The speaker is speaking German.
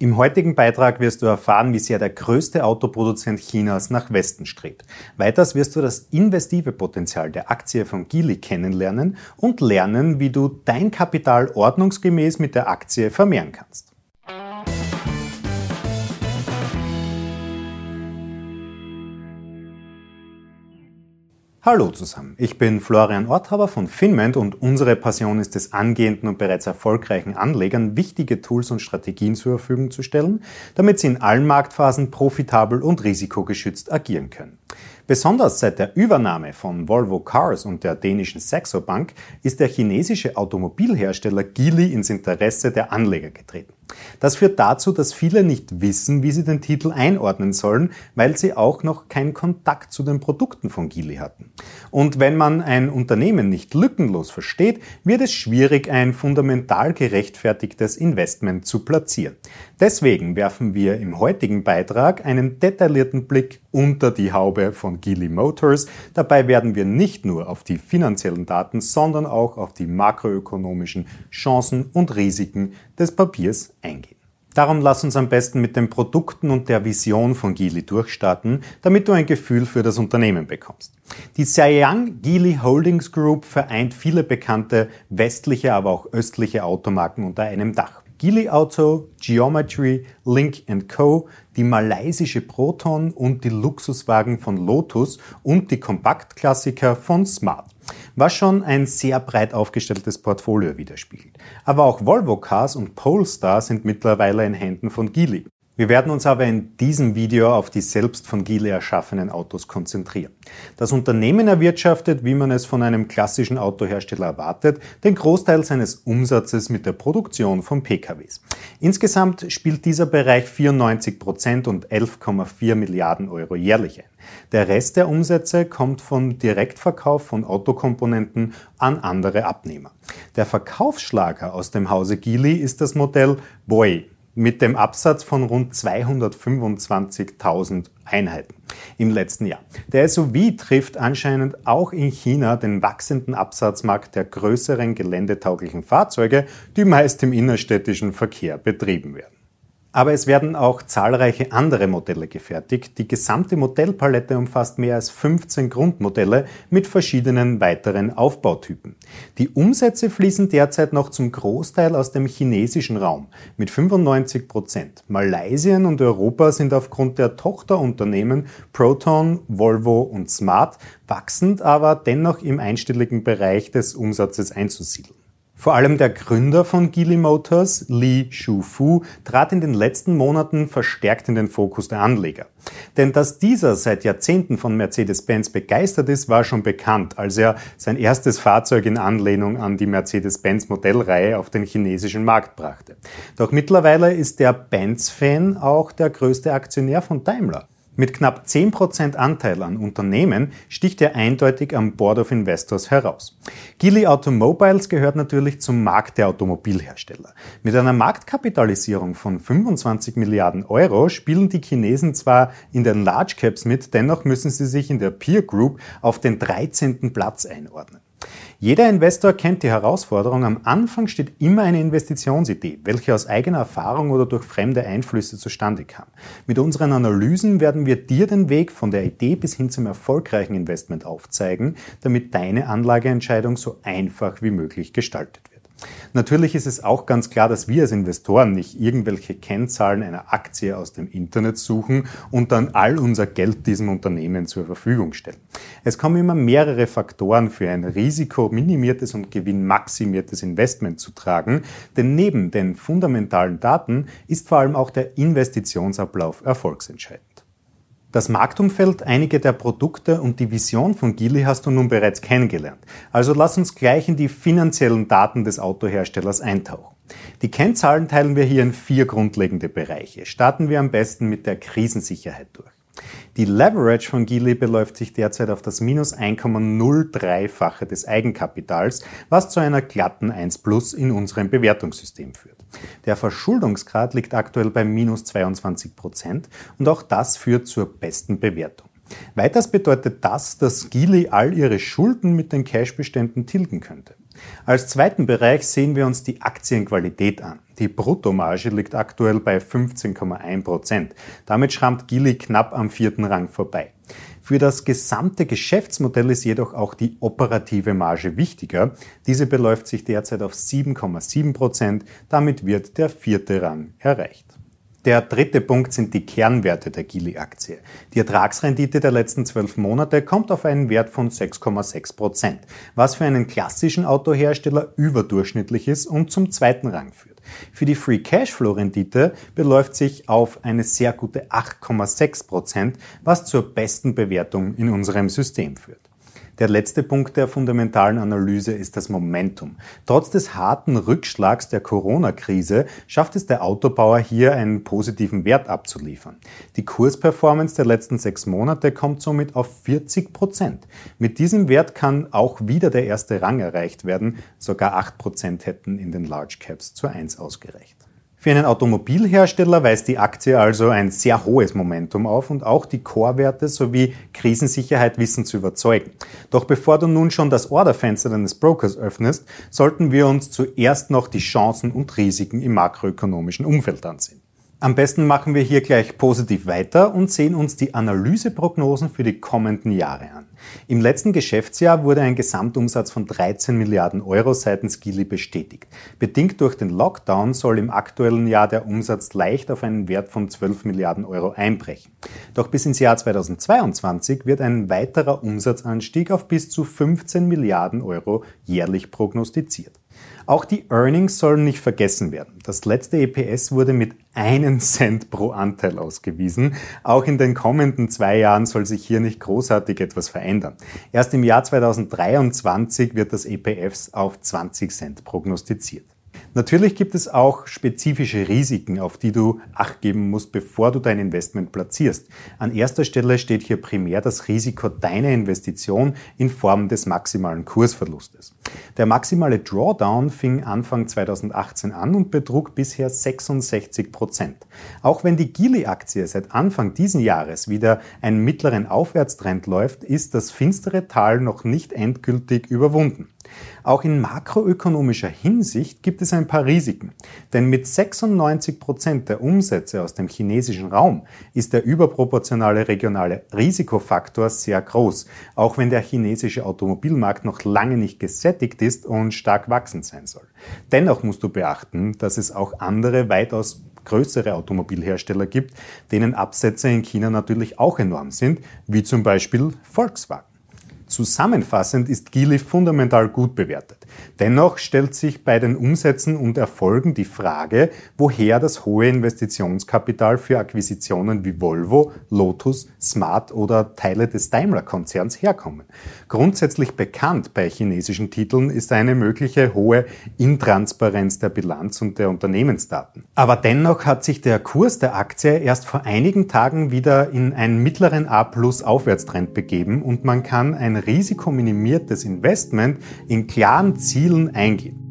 Im heutigen Beitrag wirst du erfahren, wie sehr der größte Autoproduzent Chinas nach Westen strebt. Weiters wirst du das investive Potenzial der Aktie von Geely kennenlernen und lernen, wie du dein Kapital ordnungsgemäß mit der Aktie vermehren kannst. Hallo zusammen, ich bin Florian Orthaber von Finment und unsere Passion ist es, angehenden und bereits erfolgreichen Anlegern wichtige Tools und Strategien zur Verfügung zu stellen, damit sie in allen Marktphasen profitabel und risikogeschützt agieren können. Besonders seit der Übernahme von Volvo Cars und der dänischen Saxo Bank ist der chinesische Automobilhersteller Geely ins Interesse der Anleger getreten. Das führt dazu, dass viele nicht wissen, wie sie den Titel einordnen sollen, weil sie auch noch keinen Kontakt zu den Produkten von Geely hatten. Und wenn man ein Unternehmen nicht lückenlos versteht, wird es schwierig, ein fundamental gerechtfertigtes Investment zu platzieren. Deswegen werfen wir im heutigen Beitrag einen detaillierten Blick unter die Haube von Geely Motors. Dabei werden wir nicht nur auf die finanziellen Daten, sondern auch auf die makroökonomischen Chancen und Risiken des Papiers eingehen. Darum lass uns am besten mit den Produkten und der Vision von Geely durchstarten, damit du ein Gefühl für das Unternehmen bekommst. Die Xiang Geely Holdings Group vereint viele bekannte westliche, aber auch östliche Automarken unter einem Dach. Geely Auto, Geometry, Link Co., die malaysische Proton und die Luxuswagen von Lotus und die Kompaktklassiker von Smart was schon ein sehr breit aufgestelltes Portfolio widerspiegelt. Aber auch Volvo Cars und Polestar sind mittlerweile in Händen von Geely. Wir werden uns aber in diesem Video auf die selbst von Geely erschaffenen Autos konzentrieren. Das Unternehmen erwirtschaftet, wie man es von einem klassischen Autohersteller erwartet, den Großteil seines Umsatzes mit der Produktion von PKWs. Insgesamt spielt dieser Bereich 94 Prozent und 11,4 Milliarden Euro jährlich ein. Der Rest der Umsätze kommt vom Direktverkauf von Autokomponenten an andere Abnehmer. Der Verkaufsschlager aus dem Hause Geely ist das Modell Boy mit dem Absatz von rund 225.000 Einheiten im letzten Jahr. Der SUV trifft anscheinend auch in China den wachsenden Absatzmarkt der größeren geländetauglichen Fahrzeuge, die meist im innerstädtischen Verkehr betrieben werden. Aber es werden auch zahlreiche andere Modelle gefertigt. Die gesamte Modellpalette umfasst mehr als 15 Grundmodelle mit verschiedenen weiteren Aufbautypen. Die Umsätze fließen derzeit noch zum Großteil aus dem chinesischen Raum mit 95 Prozent. Malaysien und Europa sind aufgrund der Tochterunternehmen Proton, Volvo und Smart wachsend, aber dennoch im einstelligen Bereich des Umsatzes einzusiedeln. Vor allem der Gründer von Geely Motors, Li Shufu, trat in den letzten Monaten verstärkt in den Fokus der Anleger. Denn dass dieser seit Jahrzehnten von Mercedes-Benz begeistert ist, war schon bekannt, als er sein erstes Fahrzeug in Anlehnung an die Mercedes-Benz Modellreihe auf den chinesischen Markt brachte. Doch mittlerweile ist der Benz-Fan auch der größte Aktionär von Daimler. Mit knapp 10% Anteil an Unternehmen sticht er eindeutig am Board of Investors heraus. Geely Automobiles gehört natürlich zum Markt der Automobilhersteller. Mit einer Marktkapitalisierung von 25 Milliarden Euro spielen die Chinesen zwar in den Large Caps mit, dennoch müssen sie sich in der Peer Group auf den 13. Platz einordnen. Jeder Investor kennt die Herausforderung. Am Anfang steht immer eine Investitionsidee, welche aus eigener Erfahrung oder durch fremde Einflüsse zustande kam. Mit unseren Analysen werden wir dir den Weg von der Idee bis hin zum erfolgreichen Investment aufzeigen, damit deine Anlageentscheidung so einfach wie möglich gestaltet. Natürlich ist es auch ganz klar, dass wir als Investoren nicht irgendwelche Kennzahlen einer Aktie aus dem Internet suchen und dann all unser Geld diesem Unternehmen zur Verfügung stellen. Es kommen immer mehrere Faktoren für ein risikominimiertes und gewinnmaximiertes Investment zu tragen, denn neben den fundamentalen Daten ist vor allem auch der Investitionsablauf erfolgsentscheidend. Das Marktumfeld, einige der Produkte und die Vision von Geely hast du nun bereits kennengelernt. Also lass uns gleich in die finanziellen Daten des Autoherstellers eintauchen. Die Kennzahlen teilen wir hier in vier grundlegende Bereiche. Starten wir am besten mit der Krisensicherheit durch. Die Leverage von Geely beläuft sich derzeit auf das minus 1,03-fache des Eigenkapitals, was zu einer glatten 1 Plus in unserem Bewertungssystem führt. Der Verschuldungsgrad liegt aktuell bei minus 22 Prozent und auch das führt zur besten Bewertung. Weiters bedeutet das, dass Geely all ihre Schulden mit den Cashbeständen tilgen könnte. Als zweiten Bereich sehen wir uns die Aktienqualität an. Die Bruttomarge liegt aktuell bei 15,1 Prozent. Damit schrammt Gili knapp am vierten Rang vorbei. Für das gesamte Geschäftsmodell ist jedoch auch die operative Marge wichtiger. Diese beläuft sich derzeit auf 7,7 Prozent. Damit wird der vierte Rang erreicht. Der dritte Punkt sind die Kernwerte der Gili-Aktie. Die Ertragsrendite der letzten zwölf Monate kommt auf einen Wert von 6,6 Prozent, was für einen klassischen Autohersteller überdurchschnittlich ist und zum zweiten Rang führt. Für die Free Cashflow Rendite beläuft sich auf eine sehr gute 8,6 Prozent, was zur besten Bewertung in unserem System führt. Der letzte Punkt der fundamentalen Analyse ist das Momentum. Trotz des harten Rückschlags der Corona-Krise schafft es der Autobauer hier einen positiven Wert abzuliefern. Die Kursperformance der letzten sechs Monate kommt somit auf 40 Prozent. Mit diesem Wert kann auch wieder der erste Rang erreicht werden. Sogar acht Prozent hätten in den Large Caps zu eins ausgereicht. Für einen Automobilhersteller weist die Aktie also ein sehr hohes Momentum auf und auch die Core-Werte sowie Krisensicherheit wissen zu überzeugen. Doch bevor du nun schon das Orderfenster deines Brokers öffnest, sollten wir uns zuerst noch die Chancen und Risiken im makroökonomischen Umfeld ansehen. Am besten machen wir hier gleich positiv weiter und sehen uns die Analyseprognosen für die kommenden Jahre an. Im letzten Geschäftsjahr wurde ein Gesamtumsatz von 13 Milliarden Euro seitens Gili bestätigt. Bedingt durch den Lockdown soll im aktuellen Jahr der Umsatz leicht auf einen Wert von 12 Milliarden Euro einbrechen. Doch bis ins Jahr 2022 wird ein weiterer Umsatzanstieg auf bis zu 15 Milliarden Euro jährlich prognostiziert. Auch die Earnings sollen nicht vergessen werden. Das letzte EPS wurde mit einen Cent pro Anteil ausgewiesen. Auch in den kommenden zwei Jahren soll sich hier nicht großartig etwas verändern. Erst im Jahr 2023 wird das EPS auf 20 Cent prognostiziert. Natürlich gibt es auch spezifische Risiken, auf die du Acht geben musst, bevor du dein Investment platzierst. An erster Stelle steht hier primär das Risiko deiner Investition in Form des maximalen Kursverlustes. Der maximale Drawdown fing Anfang 2018 an und betrug bisher 66 Prozent. Auch wenn die Gili-Aktie seit Anfang diesen Jahres wieder einen mittleren Aufwärtstrend läuft, ist das finstere Tal noch nicht endgültig überwunden. Auch in makroökonomischer Hinsicht gibt es ein paar Risiken. Denn mit 96 Prozent der Umsätze aus dem chinesischen Raum ist der überproportionale regionale Risikofaktor sehr groß, auch wenn der chinesische Automobilmarkt noch lange nicht gesättigt ist und stark wachsend sein soll. Dennoch musst du beachten, dass es auch andere weitaus größere Automobilhersteller gibt, denen Absätze in China natürlich auch enorm sind, wie zum Beispiel Volkswagen. Zusammenfassend ist Geely fundamental gut bewertet. Dennoch stellt sich bei den Umsätzen und Erfolgen die Frage, woher das hohe Investitionskapital für Akquisitionen wie Volvo, Lotus, Smart oder Teile des Daimler-Konzerns herkommen. Grundsätzlich bekannt bei chinesischen Titeln ist eine mögliche hohe Intransparenz der Bilanz und der Unternehmensdaten. Aber dennoch hat sich der Kurs der Aktie erst vor einigen Tagen wieder in einen mittleren A-Plus-Aufwärtstrend begeben und man kann ein risikominimiertes Investment in klaren Zielen eingehen.